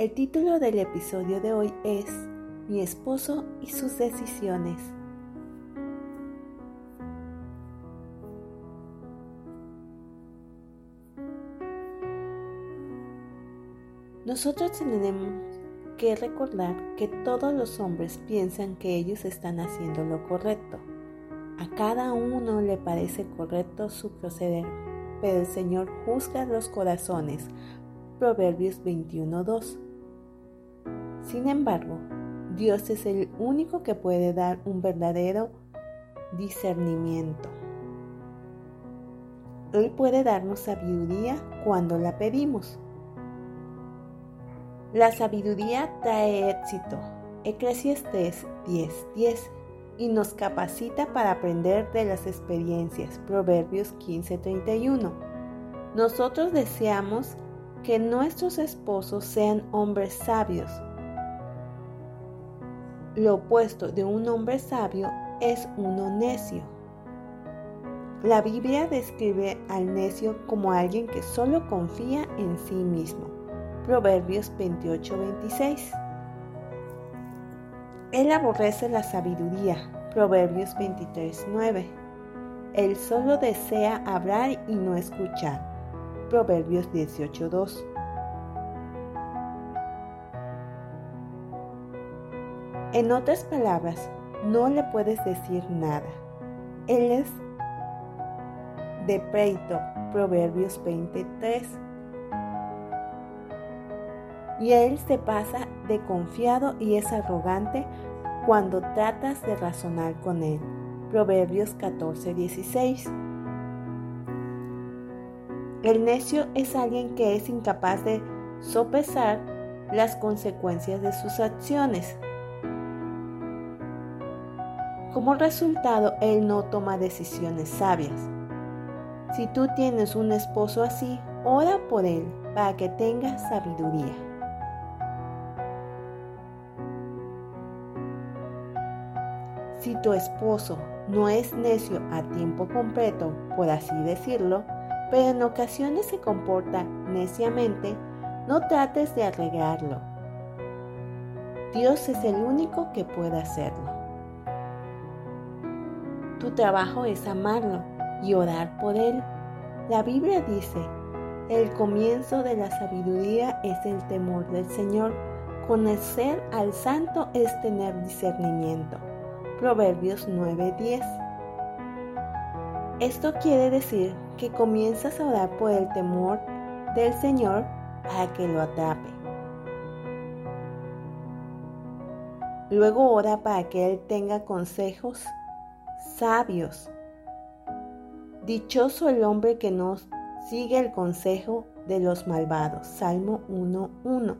El título del episodio de hoy es Mi esposo y sus decisiones. Nosotros tenemos que recordar que todos los hombres piensan que ellos están haciendo lo correcto. A cada uno le parece correcto su proceder, pero el Señor juzga los corazones. Proverbios 21.2 sin embargo, Dios es el único que puede dar un verdadero discernimiento. Él puede darnos sabiduría cuando la pedimos. La sabiduría trae éxito. Eclesiastes 10:10 y nos capacita para aprender de las experiencias. Proverbios 15:31. Nosotros deseamos que nuestros esposos sean hombres sabios lo opuesto de un hombre sabio es uno necio. La Biblia describe al necio como alguien que solo confía en sí mismo. Proverbios 28-26. Él aborrece la sabiduría. Proverbios 23-9. Él solo desea hablar y no escuchar. Proverbios 18.2. En otras palabras, no le puedes decir nada. Él es de pleito, Proverbios 23. Y él se pasa de confiado y es arrogante cuando tratas de razonar con él. Proverbios 14, 16. El necio es alguien que es incapaz de sopesar las consecuencias de sus acciones. Como resultado, él no toma decisiones sabias. Si tú tienes un esposo así, ora por él para que tenga sabiduría. Si tu esposo no es necio a tiempo completo, por así decirlo, pero en ocasiones se comporta neciamente, no trates de arreglarlo. Dios es el único que puede hacerlo. Tu trabajo es amarlo y orar por él. La Biblia dice, el comienzo de la sabiduría es el temor del Señor. Conocer al santo es tener discernimiento. Proverbios 9:10. Esto quiere decir que comienzas a orar por el temor del Señor para que lo atrape. Luego ora para que Él tenga consejos sabios. Dichoso el hombre que no sigue el consejo de los malvados. Salmo 1.1.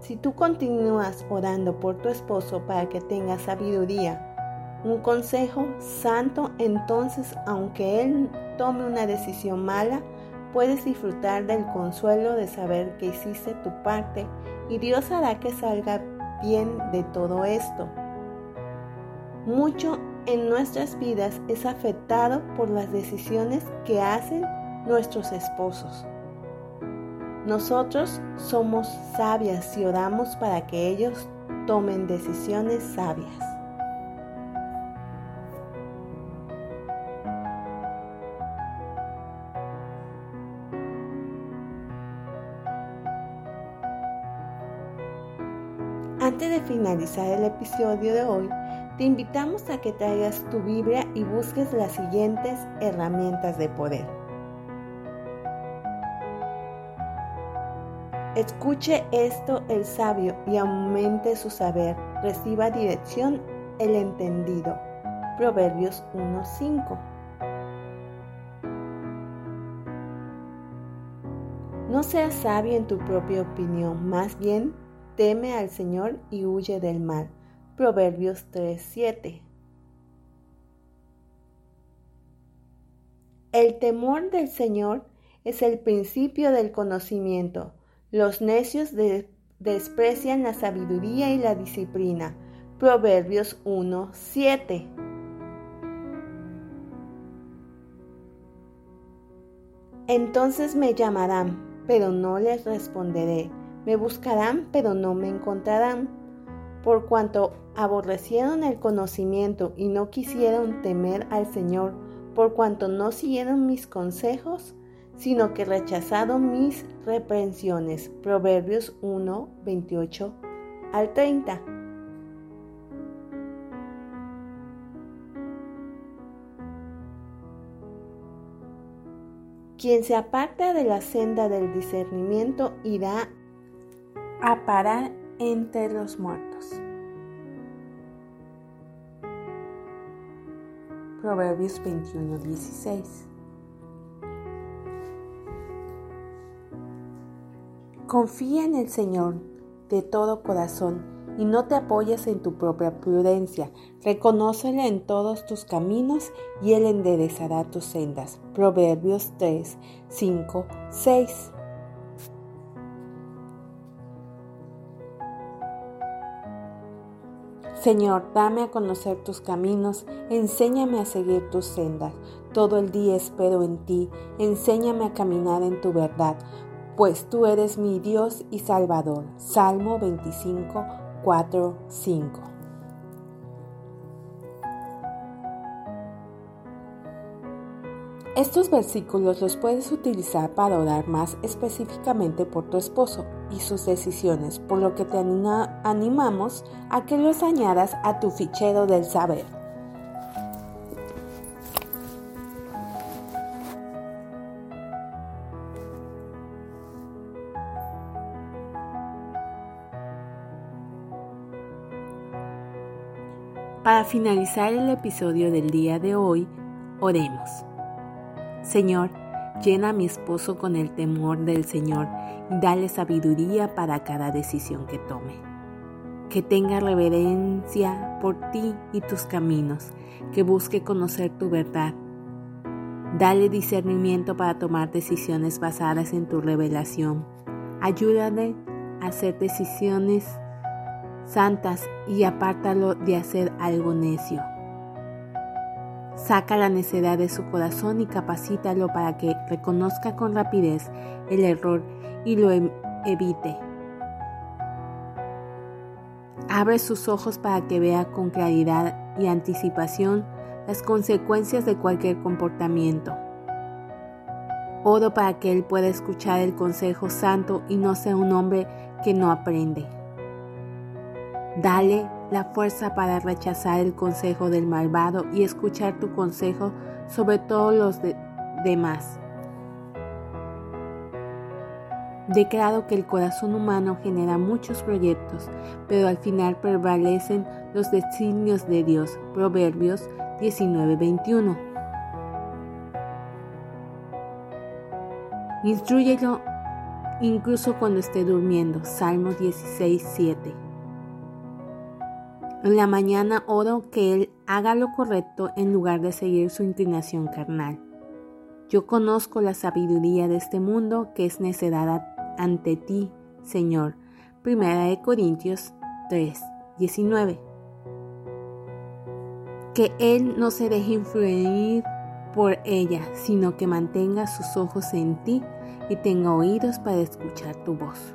Si tú continúas orando por tu esposo para que tenga sabiduría, un consejo santo, entonces aunque él tome una decisión mala, puedes disfrutar del consuelo de saber que hiciste tu parte y Dios hará que salga bien de todo esto. Mucho en nuestras vidas es afectado por las decisiones que hacen nuestros esposos. Nosotros somos sabias y oramos para que ellos tomen decisiones sabias. Antes de finalizar el episodio de hoy, te invitamos a que traigas tu Biblia y busques las siguientes herramientas de poder. Escuche esto el sabio y aumente su saber. Reciba dirección el entendido. Proverbios 1.5. No seas sabio en tu propia opinión, más bien teme al Señor y huye del mal. Proverbios 3:7. El temor del Señor es el principio del conocimiento. Los necios desprecian la sabiduría y la disciplina. Proverbios 1:7. Entonces me llamarán pero no les responderé. Me buscarán, pero no me encontrarán. Por cuanto aborrecieron el conocimiento y no quisieron temer al Señor, por cuanto no siguieron mis consejos, sino que rechazaron mis reprensiones. Proverbios 1, 28 al 30. Quien se aparta de la senda del discernimiento irá a parar entre los muertos. Proverbios 21, 16. Confía en el Señor de todo corazón y no te apoyes en tu propia prudencia. Reconócele en todos tus caminos y Él enderezará tus sendas. Proverbios 3, 5, 6. Señor, dame a conocer tus caminos, enséñame a seguir tus sendas. Todo el día espero en ti, enséñame a caminar en tu verdad, pues tú eres mi Dios y Salvador. Salmo 25, 4, 5. Estos versículos los puedes utilizar para orar más específicamente por tu esposo y sus decisiones, por lo que te animamos a que los añadas a tu fichero del saber. Para finalizar el episodio del día de hoy, oremos. Señor, llena a mi esposo con el temor del Señor y dale sabiduría para cada decisión que tome. Que tenga reverencia por ti y tus caminos, que busque conocer tu verdad. Dale discernimiento para tomar decisiones basadas en tu revelación. Ayúdale a hacer decisiones santas y apártalo de hacer algo necio. Saca la necedad de su corazón y capacítalo para que reconozca con rapidez el error y lo em-, evite. Abre sus ojos para que vea con claridad y anticipación las consecuencias de cualquier comportamiento. Oro para que él pueda escuchar el consejo santo y no sea un hombre que no aprende. Dale la fuerza para rechazar el consejo del malvado y escuchar tu consejo sobre todos los demás. Declaro que el corazón humano genera muchos proyectos, pero al final prevalecen los designios de Dios. Proverbios 19:21. Instruyelo incluso cuando esté durmiendo. Salmo 16:7. En la mañana oro que Él haga lo correcto en lugar de seguir su inclinación carnal. Yo conozco la sabiduría de este mundo que es necedad ante ti, Señor. Primera de Corintios 3, 19. Que Él no se deje influir por ella, sino que mantenga sus ojos en ti y tenga oídos para escuchar tu voz.